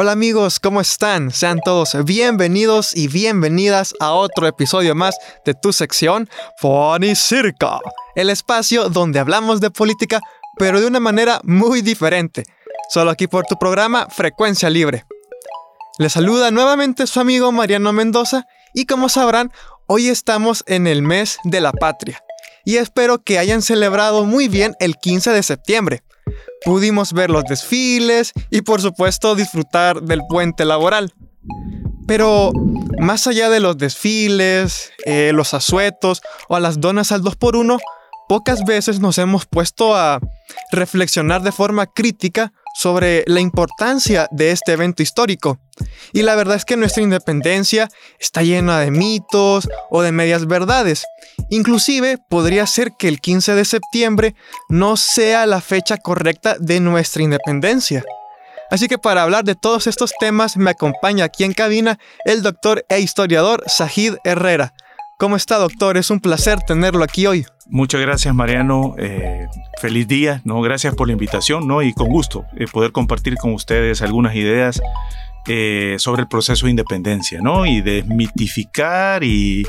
Hola amigos, ¿cómo están? Sean todos bienvenidos y bienvenidas a otro episodio más de tu sección Funny Circa, el espacio donde hablamos de política, pero de una manera muy diferente, solo aquí por tu programa Frecuencia Libre. Les saluda nuevamente su amigo Mariano Mendoza y como sabrán, hoy estamos en el mes de la patria y espero que hayan celebrado muy bien el 15 de septiembre. Pudimos ver los desfiles y por supuesto disfrutar del puente laboral. Pero más allá de los desfiles, eh, los asuetos o a las donas al 2x1, pocas veces nos hemos puesto a reflexionar de forma crítica sobre la importancia de este evento histórico. Y la verdad es que nuestra independencia está llena de mitos o de medias verdades. Inclusive podría ser que el 15 de septiembre no sea la fecha correcta de nuestra independencia. Así que para hablar de todos estos temas me acompaña aquí en cabina el doctor e historiador Sajid Herrera. ¿Cómo está doctor? Es un placer tenerlo aquí hoy. Muchas gracias, Mariano. Eh, feliz día, ¿no? Gracias por la invitación, ¿no? Y con gusto eh, poder compartir con ustedes algunas ideas eh, sobre el proceso de independencia, ¿no? Y desmitificar y,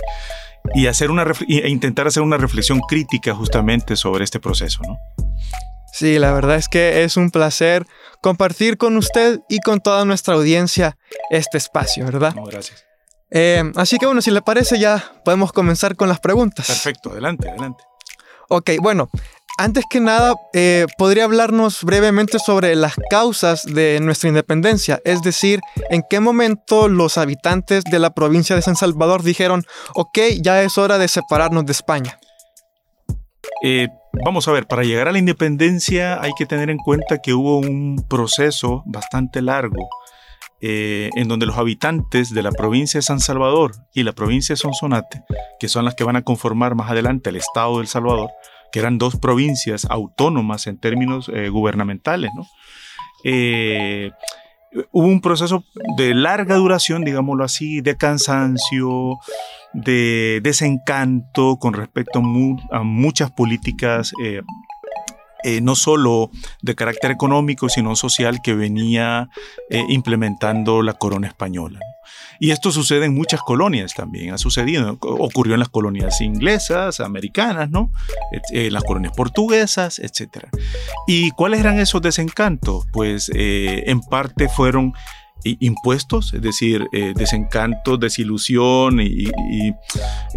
y hacer una e intentar hacer una reflexión crítica justamente sobre este proceso, ¿no? Sí, la verdad es que es un placer compartir con usted y con toda nuestra audiencia este espacio, ¿verdad? No, gracias. Eh, así que bueno, si le parece ya podemos comenzar con las preguntas. Perfecto, adelante, adelante. Ok, bueno, antes que nada, eh, ¿podría hablarnos brevemente sobre las causas de nuestra independencia? Es decir, ¿en qué momento los habitantes de la provincia de San Salvador dijeron, ok, ya es hora de separarnos de España? Eh, vamos a ver, para llegar a la independencia hay que tener en cuenta que hubo un proceso bastante largo eh, en donde los habitantes de la provincia de San Salvador y la provincia de Sonsonate, que son las que van a conformar más adelante el estado de El Salvador, que eran dos provincias autónomas en términos eh, gubernamentales, ¿no? Eh, hubo un proceso de larga duración, digámoslo así, de cansancio, de desencanto con respecto a, mu- a muchas políticas, eh, eh, no solo de carácter económico, sino social que venía eh, implementando la corona española. Y esto sucede en muchas colonias también, ha sucedido, ocurrió en las colonias inglesas, americanas, ¿no? En las colonias portuguesas, etc. ¿Y cuáles eran esos desencantos? Pues eh, en parte fueron impuestos, es decir, eh, desencanto, desilusión y, y,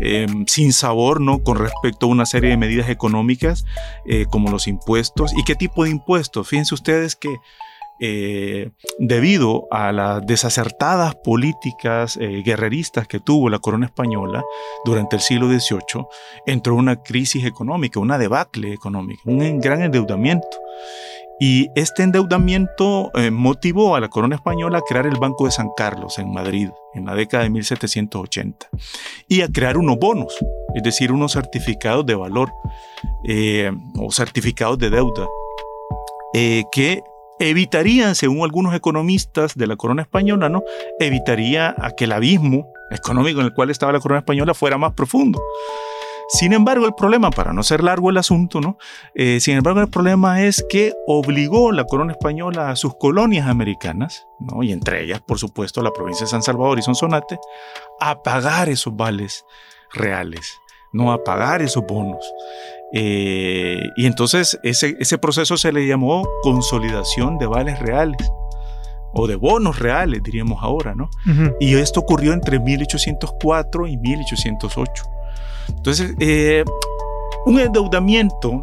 eh, sin sabor, ¿no? Con respecto a una serie de medidas económicas eh, como los impuestos. ¿Y qué tipo de impuestos? Fíjense ustedes que eh, debido a las desacertadas políticas eh, guerreristas que tuvo la corona española durante el siglo XVIII, entró una crisis económica, una debacle económica, un gran endeudamiento. Y este endeudamiento eh, motivó a la corona española a crear el Banco de San Carlos en Madrid en la década de 1780 y a crear unos bonos, es decir, unos certificados de valor eh, o certificados de deuda eh, que evitarían, según algunos economistas de la corona española, ¿no? evitaría a que el abismo económico en el cual estaba la corona española fuera más profundo. Sin embargo, el problema, para no ser largo el asunto, ¿no? Eh, sin embargo, el problema es que obligó la corona española a sus colonias americanas, ¿no? y entre ellas, por supuesto, la provincia de San Salvador y Sonsonate, a pagar esos vales reales, no a pagar esos bonos. Eh, y entonces ese, ese proceso se le llamó consolidación de vales reales o de bonos reales, diríamos ahora, ¿no? Y esto ocurrió entre 1804 y 1808. Entonces, eh, un endeudamiento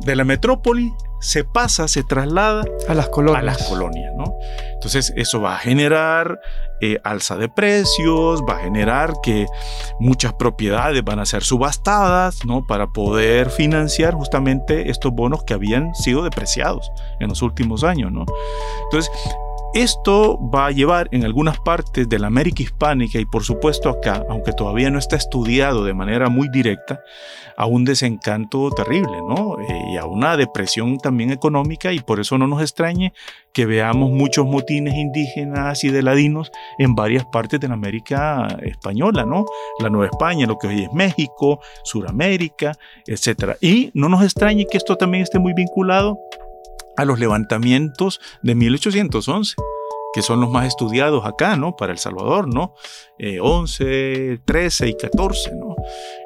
de la metrópoli se pasa, se traslada A las colonias. a las colonias, ¿no? Entonces eso va a generar eh, alza de precios, va a generar que muchas propiedades van a ser subastadas, ¿no? Para poder financiar justamente estos bonos que habían sido depreciados en los últimos años, ¿no? Entonces esto va a llevar en algunas partes de la América hispánica y por supuesto acá, aunque todavía no está estudiado de manera muy directa, a un desencanto terrible, ¿no? Eh, y a una depresión también económica y por eso no nos extrañe que veamos muchos motines indígenas y de ladinos en varias partes de la América española, ¿no? La Nueva España, lo que hoy es México, Suramérica, etc. Y no nos extrañe que esto también esté muy vinculado a los levantamientos de 1811 que son los más estudiados acá, ¿no? Para El Salvador, ¿no? Eh, 11, 13 y 14, ¿no?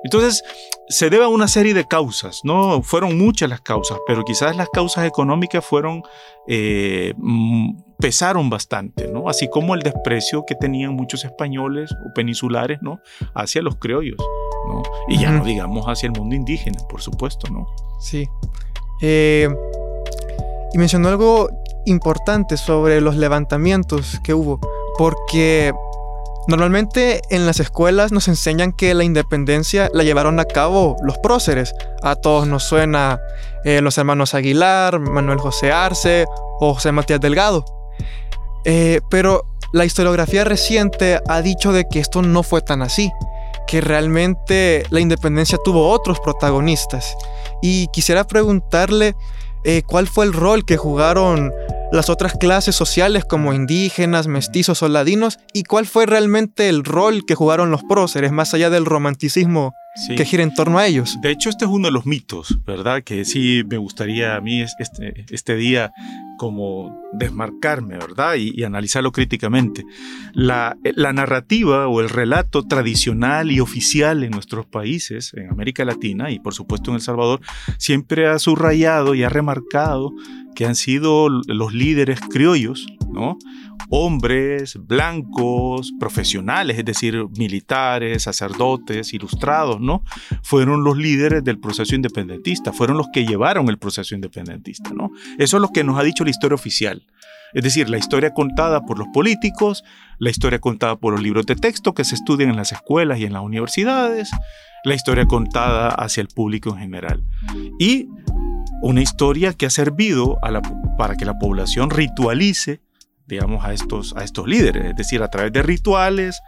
Entonces, se debe a una serie de causas, ¿no? Fueron muchas las causas, pero quizás las causas económicas fueron, eh, mm, pesaron bastante, ¿no? Así como el desprecio que tenían muchos españoles o peninsulares, ¿no? Hacia los criollos, ¿no? Y ya no digamos hacia el mundo indígena, por supuesto, ¿no? Sí. Eh, y mencionó algo importante sobre los levantamientos que hubo, porque normalmente en las escuelas nos enseñan que la independencia la llevaron a cabo los próceres. A todos nos suena eh, los hermanos Aguilar, Manuel José Arce o José Matías Delgado. Eh, pero la historiografía reciente ha dicho de que esto no fue tan así, que realmente la independencia tuvo otros protagonistas. Y quisiera preguntarle eh, cuál fue el rol que jugaron las otras clases sociales como indígenas, mestizos o ladinos y cuál fue realmente el rol que jugaron los próceres más allá del romanticismo Sí. que gira en torno a ellos. De hecho, este es uno de los mitos, ¿verdad? Que sí me gustaría a mí es- este, este día como desmarcarme, ¿verdad? Y, y analizarlo críticamente. La, la narrativa o el relato tradicional y oficial en nuestros países, en América Latina y por supuesto en El Salvador, siempre ha subrayado y ha remarcado que han sido los líderes criollos, ¿no? Hombres blancos, profesionales, es decir, militares, sacerdotes, ilustrados, ¿no? Fueron los líderes del proceso independentista, fueron los que llevaron el proceso independentista, ¿no? Eso es lo que nos ha dicho la historia oficial. Es decir, la historia contada por los políticos, la historia contada por los libros de texto que se estudian en las escuelas y en las universidades, la historia contada hacia el público en general. Y una historia que ha servido para que la población ritualice digamos, a estos, a estos líderes, es decir, a través de rituales,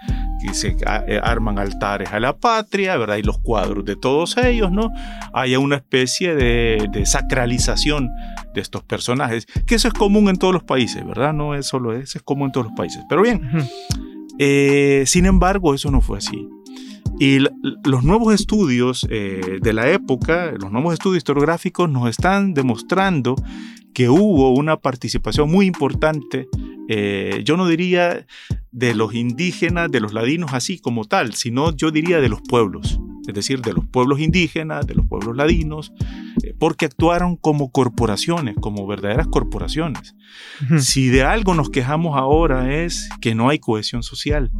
que se eh, arman altares a la patria, ¿verdad? Y los cuadros de todos ellos, ¿no? Haya una especie de, de sacralización de estos personajes, que eso es común en todos los países, ¿verdad? No es solo eso, es común en todos los países. Pero bien, eh, sin embargo, eso no fue así. Y los nuevos estudios eh, de la época, los nuevos estudios historiográficos nos están demostrando que hubo una participación muy importante, eh, yo no diría de los indígenas, de los ladinos así como tal, sino yo diría de los pueblos, es decir, de los pueblos indígenas, de los pueblos ladinos, eh, porque actuaron como corporaciones, como verdaderas corporaciones. Si de algo nos quejamos ahora es que no hay cohesión social,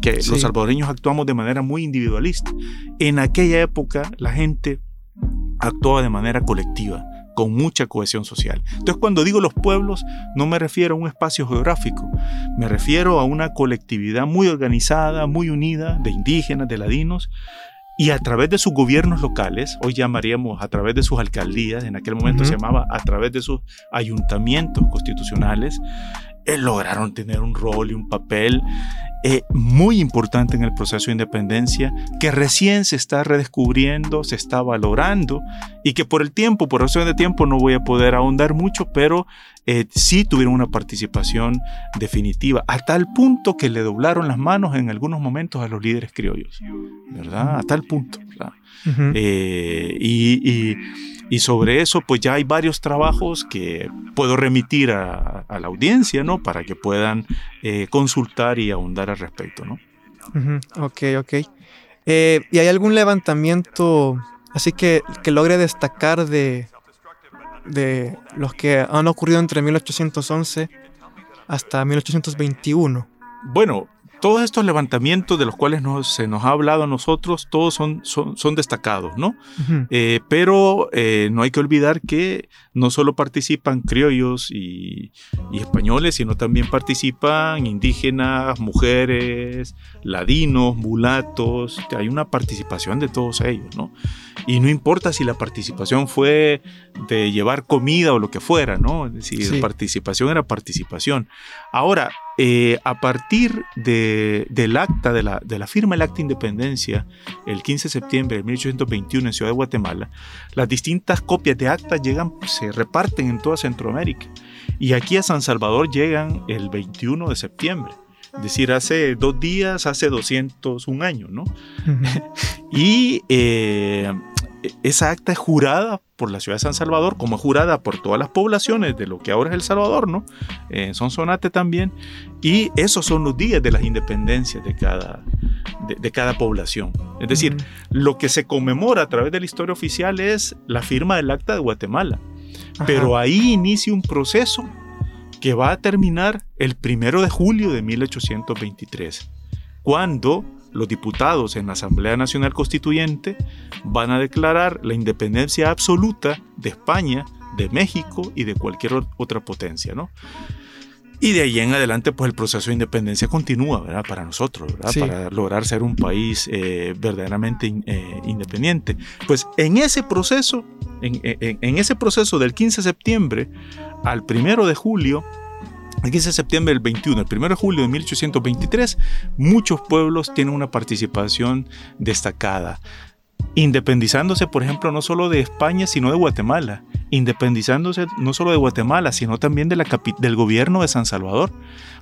que Sí. los salvadoreños actuamos de manera muy individualista. En aquella época la gente actuaba de manera colectiva, con mucha cohesión social. Entonces cuando digo los pueblos no me refiero a un espacio geográfico, me refiero a una colectividad muy organizada, muy unida, de indígenas, de ladinos, y a través de sus gobiernos locales, hoy llamaríamos a través de sus alcaldías, en aquel momento se llamaba a través de sus ayuntamientos constitucionales, eh, lograron tener un rol y un papel eh, muy importante en el proceso de independencia, que recién se está redescubriendo, se está valorando y que por el tiempo, por razón de tiempo, no voy a poder ahondar mucho, pero eh, sí tuvieron una participación definitiva, a tal punto que le doblaron las manos en algunos momentos a los líderes criollos, ¿verdad? A tal punto. Eh, y, y- y sobre eso, pues ya hay varios trabajos que puedo remitir a, a la audiencia, ¿no? Para que puedan eh, consultar y ahondar al respecto, ¿no? Ujú, Ok, ok. Eh, ¿Y hay algún levantamiento así que que logre destacar de, de los que han ocurrido entre 1811 hasta 1821. Bueno, todos estos levantamientos de los cuales nos- se nos ha hablado a nosotros, todos son, son, son destacados, ¿no? Eh, pero eh, no hay que olvidar que no solo participan criollos y, y españoles, sino también participan indígenas, mujeres, ladinos, mulatos. que Hay una participación de todos ellos, ¿no? Y no importa si la participación fue de llevar comida o lo que fuera, ¿no? Es decir, Sí. participación era participación. Ahora, eh, a partir de- del acta, de la, de la firma del acta de independencia, el 15 de septiembre de 1821 en Ciudad de Guatemala, las distintas copias de acta llegan, se reparten en toda Centroamérica. Y aquí a San Salvador llegan el 21 de septiembre. Es decir, hace dos días, hace 201 años, ¿no? Y eh, esa acta es jurada por la ciudad de San Salvador, como es jurada por todas las poblaciones de lo que ahora es El Salvador, ¿no? En Sonsonate también. Y esos son los días de las independencias de cada, de, de cada población. Es decir, lo que se conmemora a través de la historia oficial es la firma del Acta de Guatemala. Ajá. Pero ahí inicia un proceso que va a terminar el primero de julio de 1823, cuando los diputados en la Asamblea Nacional Constituyente van a declarar la independencia absoluta de España, de México y de cualquier otra potencia, ¿no? Y de ahí en adelante, pues el proceso de independencia continúa, ¿verdad? Para nosotros, ¿verdad? Sí. Para lograr ser un país eh, verdaderamente in- eh, independiente. Pues en ese proceso, en, en- en ese proceso del 15 de septiembre al 1 de julio, el 15 de septiembre del 21, el 1 de julio de 1823, muchos pueblos tienen una participación destacada. Independizándose, por ejemplo, no solo de España, sino de Guatemala. Independizándose no solo de Guatemala, sino también de la del gobierno de San Salvador.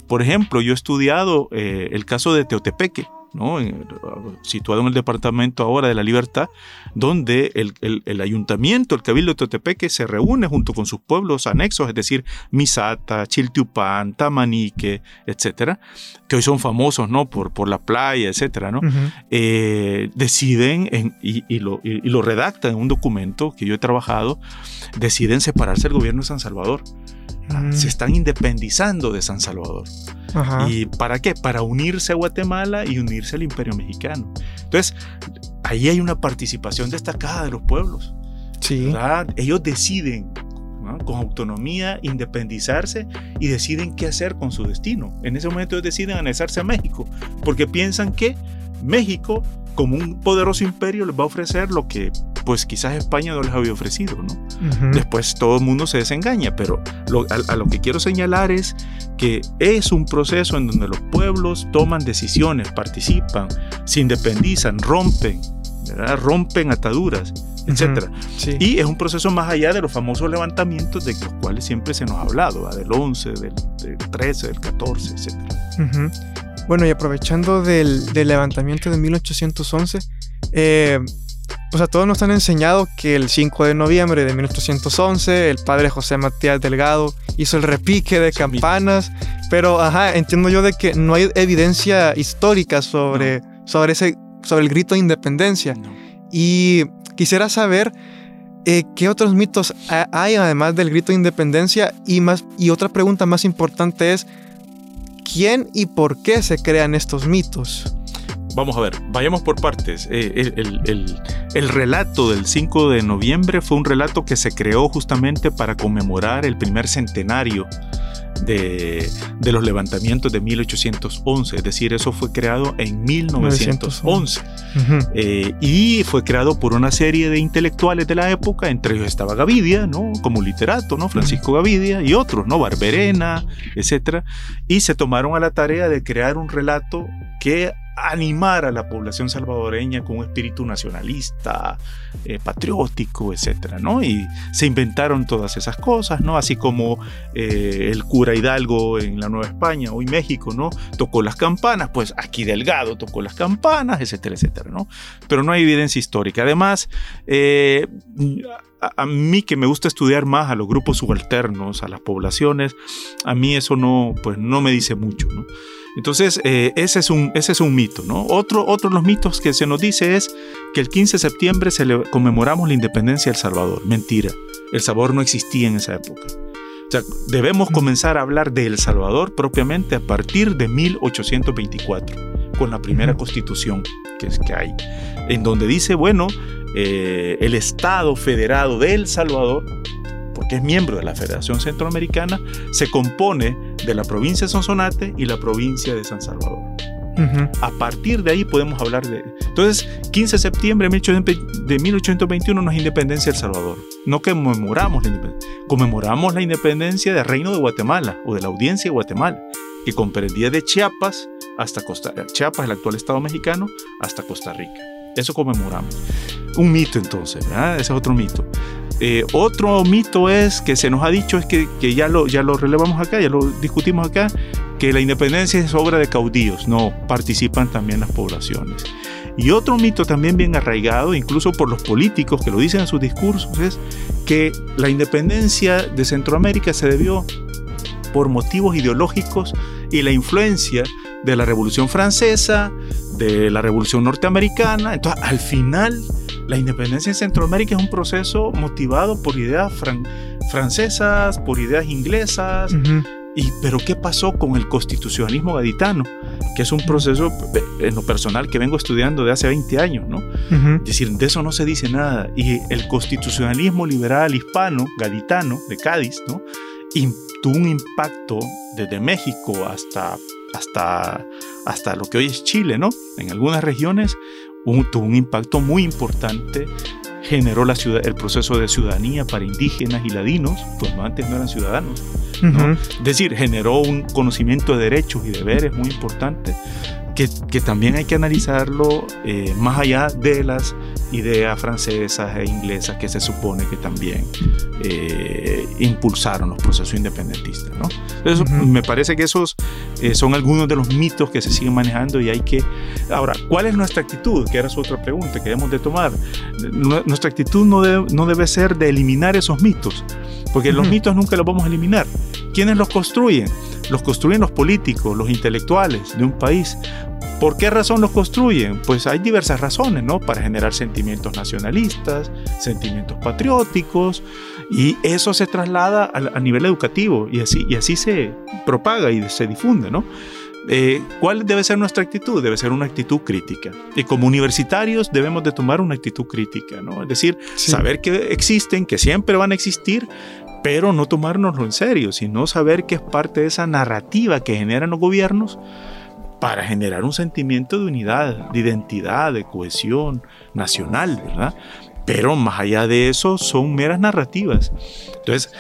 Por ejemplo, yo he estudiado eh, el caso de Teotepeque, ¿no? En- situado en el departamento ahora de la Libertad, donde el, el- el ayuntamiento, el cabildo de Teotepeque, se reúne junto con sus pueblos anexos, es decir, Misata, Chiltiupán, Tamanique, etcétera, que hoy son famosos, ¿no? Por, por la playa, etcétera, ¿no? Eh, deciden en- y, y lo, y- y lo redactan en un documento que yo he trabajado, deciden separarse del gobierno de San Salvador. Mm. Se están independizando de San Salvador. Ajá. ¿Y para qué? Para unirse a Guatemala y unirse al imperio mexicano. Entonces, ahí hay una participación destacada de los pueblos. sí. ¿verdad? Ellos deciden ¿no? con autonomía independizarse y deciden qué hacer con su destino. En ese momento ellos deciden anexarse a México porque piensan que México, como un poderoso imperio, les va a ofrecer lo que pues quizás España no les había ofrecido. ¿no? Después todo el mundo se desengaña, pero lo- a, a lo que quiero señalar es que es un proceso en donde los pueblos toman decisiones, participan, se independizan, rompen, ¿verdad? rompen ataduras, etcétera. Sí. Y es un proceso más allá de los famosos levantamientos de los cuales siempre se nos ha hablado, ¿verdad? del 11, del, del 13, del 14, etcétera. Ujú. Bueno, y aprovechando del, del levantamiento de 1811, eh, pues a todos nos han enseñado que el 5 de noviembre de 1811 el padre José Matías Delgado hizo el repique de campanas, pero ajá, entiendo yo de que no hay evidencia histórica sobre, sobre, ese, sobre el grito de independencia. No. Y quisiera saber eh, qué otros mitos ha- hay además del grito de independencia y, más, y otra pregunta más importante es, ¿quién y por qué se crean estos mitos? Vamos a ver, vayamos por partes. Eh, el, el- el- el relato del 5 de noviembre fue un relato que se creó justamente para conmemorar el primer centenario de, de los levantamientos de 1811. Es decir, eso fue creado en 1911. Ujú. Eh, y fue creado por una serie de intelectuales de la época, entre ellos estaba Gavidia, ¿no? Como literato, ¿no? Francisco Gavidia y otros, ¿no? Barberena, etcétera. Y se tomaron a la tarea de crear un relato que animara a la población salvadoreña con un espíritu nacionalista, eh, patriótico, etcétera, ¿no? Y se inventaron todas esas cosas, ¿no? Así como eh, el cura Hidalgo en la Nueva España, hoy México, ¿no? Tocó las campanas, pues aquí Delgado tocó las campanas, etcétera, etcétera, ¿no? Pero no hay evidencia histórica. Además, eh, a, a mí que me gusta estudiar más a los grupos subalternos, a las poblaciones, a mí eso no, pues no me dice mucho, ¿no? Entonces, eh, ese, es un, ese es un mito, ¿no? Otro, otro de los mitos que se nos dice es que el 15 de septiembre conmemoramos la independencia de El Salvador. Mentira, El Salvador no existía en esa época. O sea, debemos comenzar a hablar de El Salvador propiamente a partir de 1824, con la primera constitución que, es, que hay, en donde dice, bueno, eh, el Estado Federado de El Salvador porque es miembro de la Federación Centroamericana, se compone de la provincia de Sonsonate y la provincia de San Salvador. A partir de ahí podemos hablar de... Entonces, 15 de septiembre de 1821 nos independencia El Salvador. No conmemoramos la independencia, conmemoramos la independencia del Reino de Guatemala o de la Audiencia de Guatemala, que comprendía de Chiapas hasta Costa Chiapas, el actual Estado mexicano, hasta Costa Rica. Eso conmemoramos. Un mito entonces, ¿verdad? Ese es otro mito. Eh, otro mito es que se nos ha dicho, es que, ya, lo, ya lo relevamos acá, ya lo discutimos acá, que la independencia es obra de caudillos. No, participan también las poblaciones. Y otro mito también bien arraigado, incluso por los políticos que lo dicen en sus discursos, es que la independencia de Centroamérica se debió por motivos ideológicos y la influencia de la Revolución Francesa, de la Revolución Norteamericana. Entonces, al final, la independencia en Centroamérica es un proceso motivado por ideas francesas, por ideas inglesas. y, pero ¿qué pasó con el constitucionalismo gaditano? Que es un proceso en lo personal que vengo estudiando de hace 20 años, ¿no? Es decir, de eso no se dice nada. Y el constitucionalismo liberal hispano, gaditano, de Cádiz, ¿no? Tuvo un impacto desde México hasta, hasta, hasta lo que hoy es Chile, ¿no? En algunas regiones tuvo un impacto muy importante, generó la ciudad, el proceso de ciudadanía para indígenas y ladinos, pues antes no eran ciudadanos. Es decir, generó un conocimiento de derechos y deberes muy importante que, también hay que analizarlo eh, más allá de las ideas francesas e inglesas que se supone que también eh, impulsaron los procesos independentistas. ¿no? Entonces, me parece que esos eh, son algunos de los mitos que se siguen manejando y hay que... Ahora, ¿cuál es nuestra actitud? Que era su otra pregunta que debemos de tomar. Nuestra actitud no debe, no debe ser de eliminar esos mitos, porque los mitos nunca los vamos a eliminar. ¿Quiénes los construyen? Los construyen los políticos, los intelectuales de un país. ¿Por qué razón los construyen? Pues hay diversas razones, ¿no? Para generar sentimientos nacionalistas, sentimientos patrióticos, y eso se traslada a, nivel educativo y así, y así se propaga y se difunde, ¿no? Eh, ¿Cuál debe ser nuestra actitud? Debe ser una actitud crítica. Y como universitarios debemos de tomar una actitud crítica, ¿no? Es decir, saber que existen, que siempre van a existir, pero no tomárnoslo en serio, sino saber que es parte de esa narrativa que generan los gobiernos para generar un sentimiento de unidad, de identidad, de cohesión nacional, ¿verdad? Pero más allá de eso son meras narrativas. Entonces,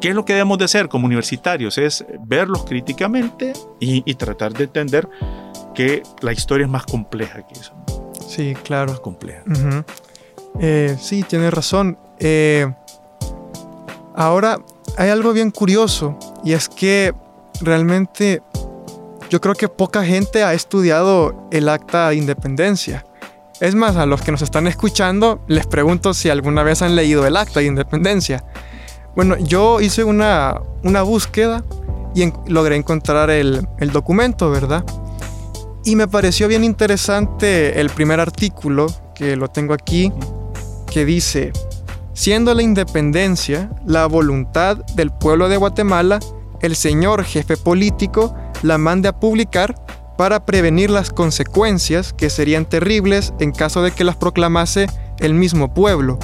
¿qué es lo que debemos de hacer como universitarios? Es verlos críticamente y, tratar de entender que la historia es más compleja que eso. Sí, claro. Más compleja. Eh, sí, tienes razón. Eh, ahora, hay algo bien curioso y es que realmente yo creo que poca gente ha estudiado el acta de independencia. Es más, a los que nos están escuchando, les pregunto si alguna vez han leído el acta de independencia. Bueno, yo hice una, una búsqueda y logré encontrar el, el documento, ¿verdad? Y me pareció bien interesante el primer artículo, que lo tengo aquí, que dice, siendo la independencia la voluntad del pueblo de Guatemala, el señor jefe político la mande a publicar para prevenir las consecuencias que serían terribles en caso de que las proclamase el mismo pueblo.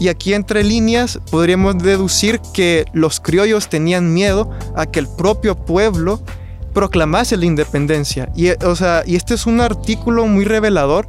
Y aquí entre líneas podríamos deducir que los criollos tenían miedo a que el propio pueblo proclamase la independencia. Y, o sea, y este es un artículo muy revelador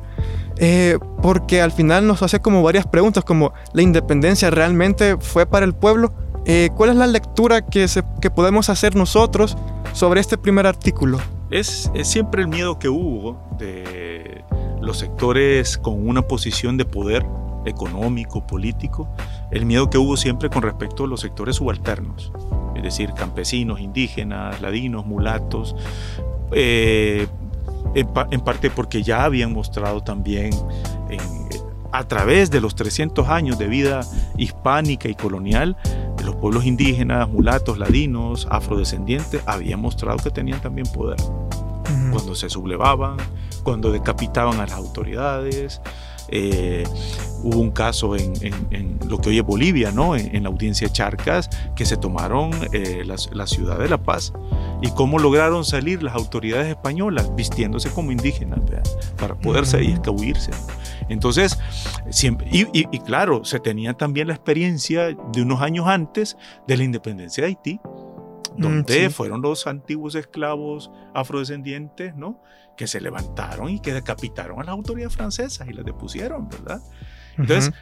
eh, porque al final nos hace como varias preguntas como ¿la independencia realmente fue para el pueblo? Eh, ¿Cuál es la lectura que, que podemos hacer nosotros sobre este primer artículo? Es, siempre el miedo que hubo de los sectores con una posición de poder económico, político, el miedo que hubo siempre con respecto a los sectores subalternos, es decir, campesinos, indígenas, ladinos, mulatos, eh, en, parte porque ya habían mostrado también a través de los 300 años de vida hispánica y colonial, los pueblos indígenas, mulatos, ladinos, afrodescendientes, habían mostrado que tenían también poder. cuando se sublevaban, cuando decapitaban a las autoridades. Eh, hubo un caso en, en- en lo que hoy es Bolivia, ¿no? En, en la audiencia Charcas, que se tomaron eh, la, la ciudad de La Paz y cómo lograron salir las autoridades españolas vistiéndose como indígenas ¿verdad? para poderse y escabullirse. Entonces, siempre, y, y- y claro, se tenía también la experiencia de unos años antes de la independencia de Haití, donde sí. fueron los antiguos esclavos afrodescendientes, ¿no? Que se levantaron y que decapitaron a las autoridades francesas y las depusieron, ¿verdad? Entonces,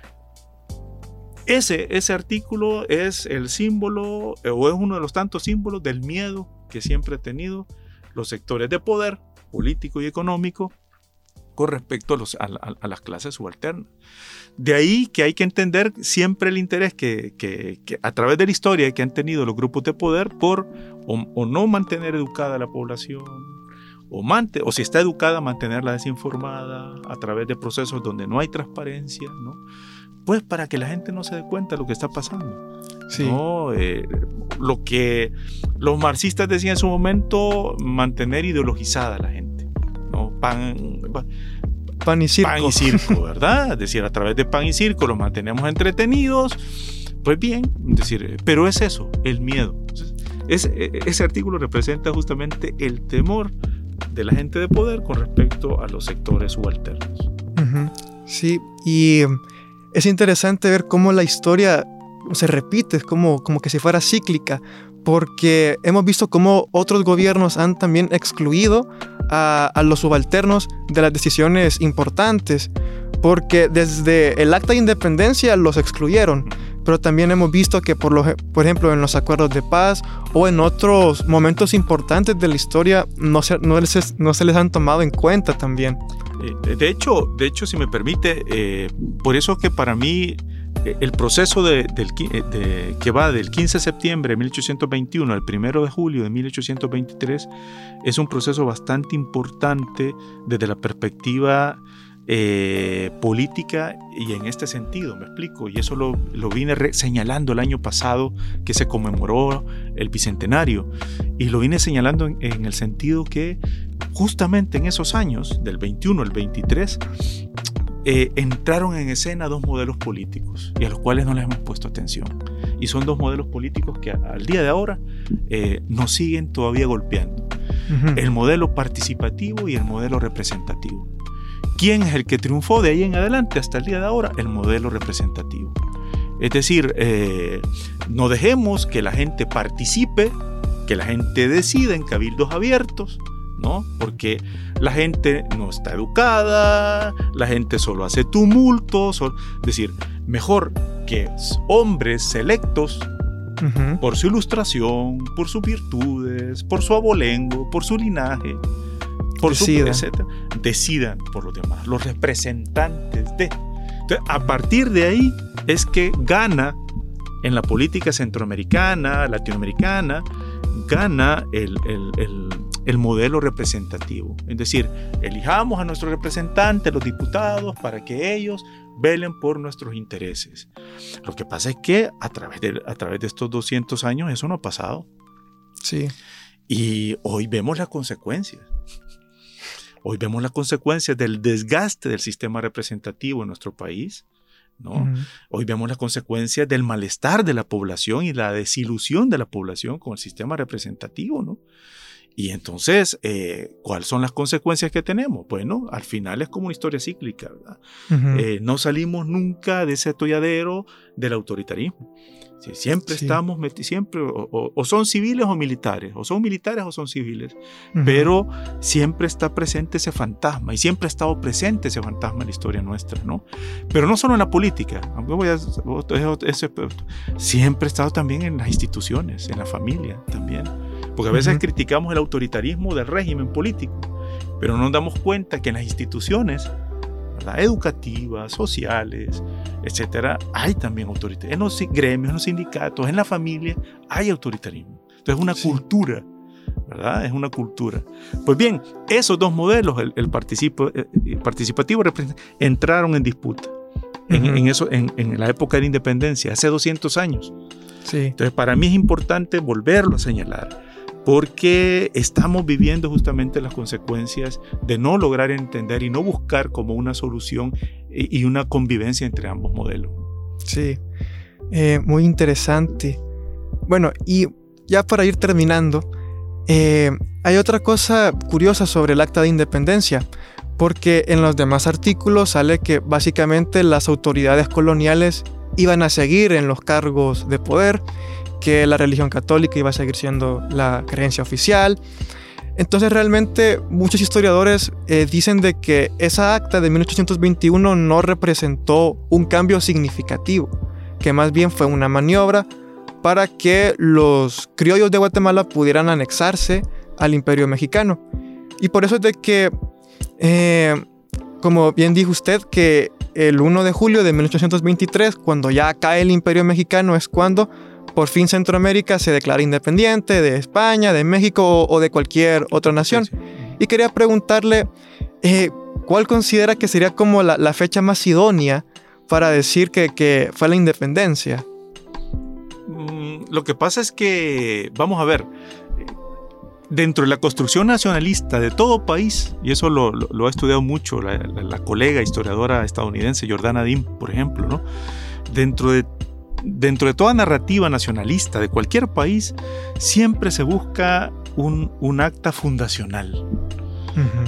ese, ese artículo es el símbolo, eh, o es uno de los tantos símbolos del miedo que siempre han tenido los sectores de poder político y económico con respecto a, los, a, la- a las clases subalternas. De ahí que hay que entender siempre el interés que, que- que a través de la historia que han tenido los grupos de poder por o, o no mantener educada a la población, o, mante- o si está educada, mantenerla desinformada a través de procesos donde no hay transparencia, ¿no? Pues para que la gente no se dé cuenta de lo que está pasando. Sí. ¿no? Eh, lo que los marxistas decían en su momento, mantener ideologizada a la gente. ¿No? Pan, pa- Pan y circo. pan y circo, ¿verdad? Es decir, a través de pan y circo los mantenemos entretenidos. Pues bien, es decir, eh, pero es eso, el miedo. Entonces, ese, ese artículo representa justamente el temor de la gente de poder con respecto a los sectores subalternos. Sí, y mm, es interesante ver cómo la historia se repite, es como, como que si fuera cíclica, porque hemos visto cómo otros gobiernos han también excluido a, los subalternos de las decisiones importantes, porque desde el acta de independencia los excluyeron, pero también hemos visto que por, lo, por ejemplo en los acuerdos de paz o en otros momentos importantes de la historia no se, no les, no se les han tomado en cuenta también. Eh, De hecho, de hecho, si me permite, eh, por eso que para mí el proceso de- eh, de- que va del 15 de septiembre de 1821 al 1 de julio de 1823 es un proceso bastante importante desde la perspectiva eh, política y en este sentido, me explico, y eso lo, lo vine señalando el año pasado que se conmemoró el bicentenario, y lo vine señalando en- en el sentido que justamente en esos años, del 21 al 23, eh, entraron en escena dos modelos políticos y a los cuales no les hemos puesto atención. Y son dos modelos políticos que al día de ahora eh, nos siguen todavía golpeando. El modelo participativo y el modelo representativo. ¿Quién es el que triunfó de ahí en adelante hasta el día de ahora? El modelo representativo. Es decir, eh, no dejemos que la gente participe, que la gente decida en cabildos abiertos, ¿no? Porque la gente no está educada, la gente solo hace tumultos, es decir, mejor que hombres selectos por su ilustración, por sus virtudes, por su abolengo, por su linaje, por su Decidan. etcétera, decidan por los demás, los representantes de. Entonces, a partir de ahí es que gana en la política centroamericana, latinoamericana, gana el, el- el- el modelo representativo. Es decir, elijamos a nuestros representantes, los diputados, para que ellos velen por nuestros intereses. Lo que pasa es que a través de, a través de estos 200 años eso no ha pasado. Sí. Y hoy vemos las consecuencias. Hoy vemos las consecuencias del desgaste del sistema representativo en nuestro país. ¿no? Hoy vemos las consecuencias del malestar de la población y la desilusión de la población con el sistema representativo. ¿no? Y entonces, eh, ¿cuáles son las consecuencias que tenemos? Bueno, al final es como una historia cíclica. ¿verdad? Ujú. Eh, no salimos nunca de ese atolladero del autoritarismo. Sí, siempre Sí. estamos siempre, o, o- o son civiles o militares, o son militares o son civiles, Ujú. pero siempre está presente ese fantasma y siempre ha estado presente ese fantasma en la historia nuestra, ¿no? Pero no solo en la política, aunque voy a- ese- siempre ha estado también en las instituciones, en la familia también, porque a veces Ujú. criticamos el autoritarismo del régimen político, pero no nos damos cuenta que en las instituciones ¿verdad? educativas, sociales, etcétera, hay también autoritarismo. En los gremios, en los sindicatos, en la familia, hay autoritarismo. Entonces es una Sí. cultura, ¿verdad? Es una cultura. Pues bien, esos dos modelos, el, el participo- eh, eh, participativo, entraron en disputa. En, Ujú. en eso, en, en la época de la independencia, hace 200 años. Sí. Entonces, para mí es importante volverlo a señalar, porque estamos viviendo justamente las consecuencias de no lograr entender y no buscar como una solución y una convivencia entre ambos modelos. Sí, eh, muy interesante. Bueno, y ya para ir terminando, eh, hay otra cosa curiosa sobre el acta de independencia, porque en los demás artículos sale que básicamente las autoridades coloniales iban a seguir en los cargos de poder, que la religión católica iba a seguir siendo la creencia oficial. Entonces realmente muchos historiadores eh, dicen de que esa acta de 1821 no representó un cambio significativo, que más bien fue una maniobra para que los criollos de Guatemala pudieran anexarse al imperio mexicano. Y por eso es de que, eh, como bien dijo usted, que el 1 de julio de 1823, cuando ya cae el imperio mexicano, es cuando por fin Centroamérica se declara independiente de España, de México o, de cualquier otra nación. Y quería preguntarle, eh, ¿cuál considera que sería como la, fecha más idónea para decir que, fue la independencia? Mm, lo que pasa es que, vamos a ver, dentro de la construcción nacionalista de todo país, y eso lo, ha estudiado mucho la, la, colega historiadora estadounidense Jordana Dim, por ejemplo, ¿no? dentro de dentro de toda narrativa nacionalista de cualquier país, siempre se busca un, acta fundacional.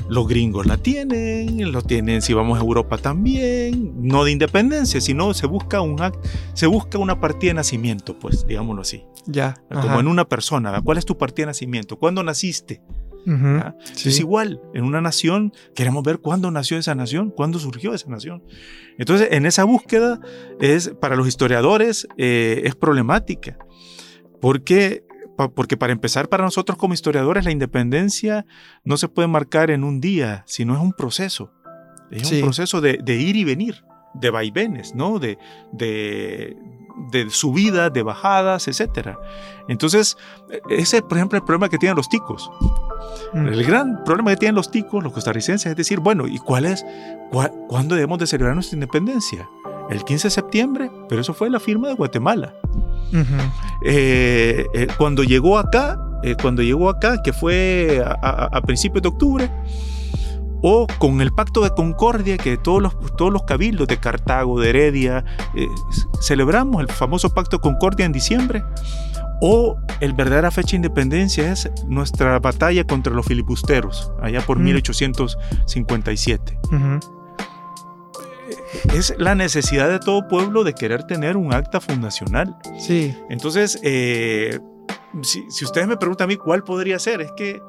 Los gringos la tienen, lo tienen si vamos a Europa también, no de independencia, sino se busca un se busca una partida de nacimiento, pues, digámoslo así. Ya. Como en una persona, ¿cuál es tu partida de nacimiento? ¿Cuándo naciste? Es igual, en una nación queremos ver cuándo nació esa nación, cuándo surgió esa nación. Entonces, en esa búsqueda es para los historiadores eh, es problemática, porque porque para empezar, para nosotros como historiadores, la independencia no se puede marcar en un día, sino es un proceso. Es un proceso de, de, ir y venir, de vaivenes, ¿no? De, de, de subidas, de bajadas, etc. Entonces, ese es, por ejemplo, el problema que tienen los ticos. Mm. El gran problema que tienen los ticos, los costarricenses, es decir, bueno, ¿y cuál es? ¿Cuándo debemos de celebrar nuestra independencia? El 15 de septiembre, pero eso fue la firma de Guatemala. Eh, eh, cuando llegó acá, eh, cuando llegó acá, que fue a, a principios de octubre, o con el pacto de concordia que todos los, todos los cabildos de Cartago, de Heredia, eh, celebramos el famoso pacto de concordia en diciembre, o el verdadera fecha de independencia es nuestra batalla contra los filibusteros, allá por 1857. Mm. Es la necesidad de todo pueblo de querer tener un acta fundacional. Sí. Entonces, eh, si, ustedes me preguntan a mí cuál podría ser, es que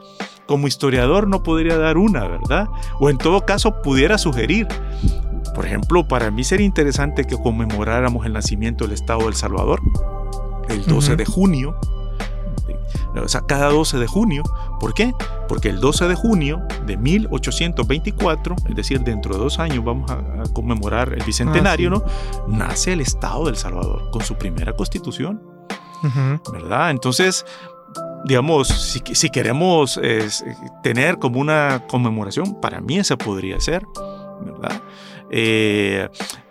como historiador no podría dar una, ¿verdad? O en todo caso pudiera sugerir. Por ejemplo, para mí sería interesante que conmemoráramos el nacimiento del Estado del Salvador, el 12 de junio, o sea, cada 12 de junio. ¿Por qué? Porque el 12 de junio de 1824, es decir, dentro de dos años vamos a, conmemorar el bicentenario, ah, ¿no? Nace el Estado del Salvador con su primera constitución. ¿Verdad? Entonces, digamos, si, queremos tener como una conmemoración, para mí esa podría ser, ¿verdad? Eh,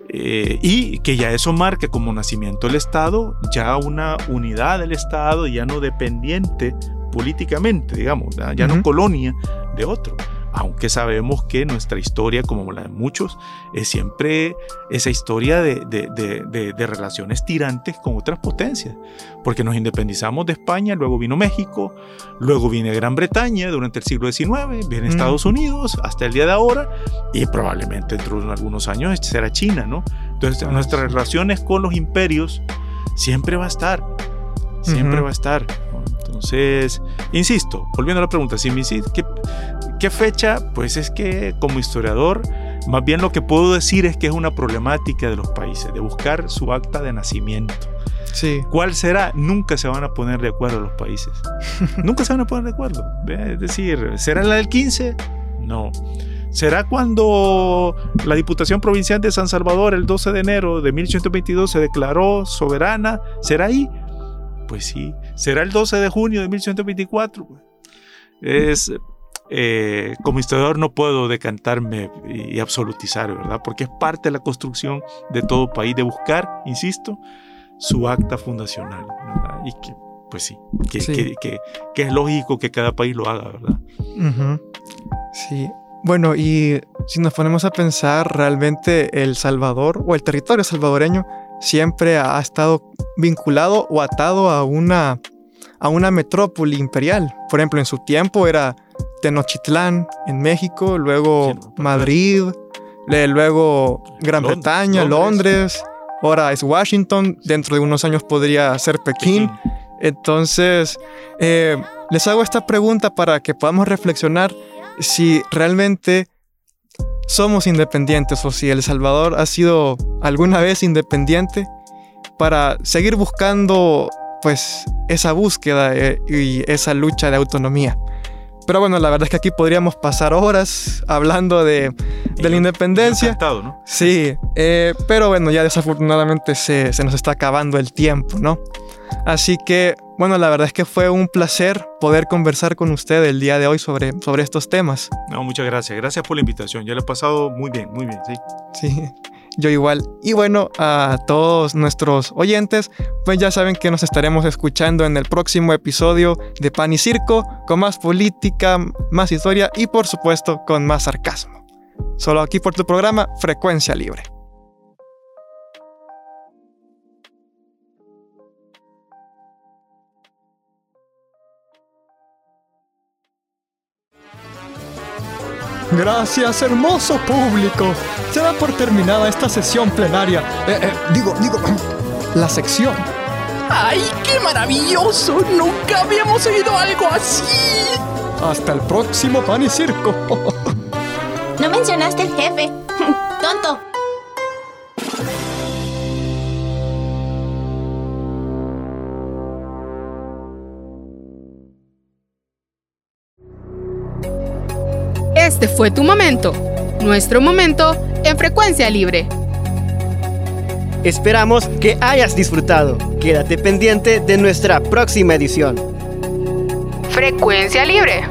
eh, y que ya eso marque como nacimiento del Estado, ya una unidad del Estado, ya no dependiente políticamente, digamos, ya no colonia de otro aunque sabemos que nuestra historia, como la de muchos, es siempre esa historia de, relaciones tirantes con otras potencias, porque nos independizamos de España, luego vino México, luego viene Gran Bretaña durante el siglo XIX, viene Estados Unidos hasta el día de ahora, y probablemente dentro de algunos años será China, ¿no? Entonces, nuestras relaciones con los imperios siempre va a estar, siempre va a estar. Entonces, insisto, volviendo a la pregunta, si me ¿qué, ¿qué fecha? Pues es que como historiador, más bien lo que puedo decir es que es una problemática de los países, de buscar su acta de nacimiento. Sí. ¿Cuál será? Nunca se van a poner de acuerdo los países. Nunca se van a poner de acuerdo. Es decir, ¿será la del 15? No. ¿Será cuando la Diputación Provincial de San Salvador el 12 de enero de 1822 se declaró soberana? ¿Será ahí? Pues sí. ¿Será el 12 de junio de 1824? Es, eh, como historiador no puedo decantarme y absolutizar, ¿verdad? Porque es parte de la construcción de todo país, de buscar, insisto, su acta fundacional, ¿verdad? Y que pues sí, que, Sí. que- que- que es lógico que cada país lo haga, ¿verdad? Sí. Bueno, y si nos ponemos a pensar, realmente El Salvador o el territorio salvadoreño siempre ha estado vinculado o atado a una, a una metrópoli imperial. Por ejemplo, en su tiempo era Tenochtitlán en México, luego Madrid, luego Gran Lond- Bretaña, Londres. ahora es Washington, dentro de unos años podría ser Pekín. Entonces, eh, les hago esta pregunta para que podamos reflexionar si realmente somos independientes o si El Salvador ha sido alguna vez independiente para seguir buscando pues esa búsqueda eh, y esa lucha de autonomía. Pero bueno, la verdad es que aquí podríamos pasar horas hablando de, de la independencia. Encantado, ¿no? Sí, eh, pero bueno, ya desafortunadamente se, se nos está acabando el tiempo, ¿no? Así que, bueno, la verdad es que fue un placer poder conversar con usted el día de hoy sobre, sobre estos temas. No, muchas gracias. Gracias por la invitación. Ya lo he pasado muy bien, muy bien, sí. Sí, yo igual. Y bueno, a todos nuestros oyentes, pues ya saben que nos estaremos escuchando en el próximo episodio de Pan y Circo, con más política, más historia y por supuesto con más sarcasmo. Solo aquí por tu programa Frecuencia Libre. Gracias, hermoso público. Se da por terminada esta sesión plenaria. Eh, eh, digo, digo, la sección. ¡Ay, qué maravilloso! Nunca habíamos oído algo así. Hasta el próximo pan y circo. No mencionaste el jefe. Tonto. Este fue tu momento, nuestro momento en frecuencia libre. Esperamos que hayas disfrutado. Quédate pendiente de nuestra próxima edición. Frecuencia libre.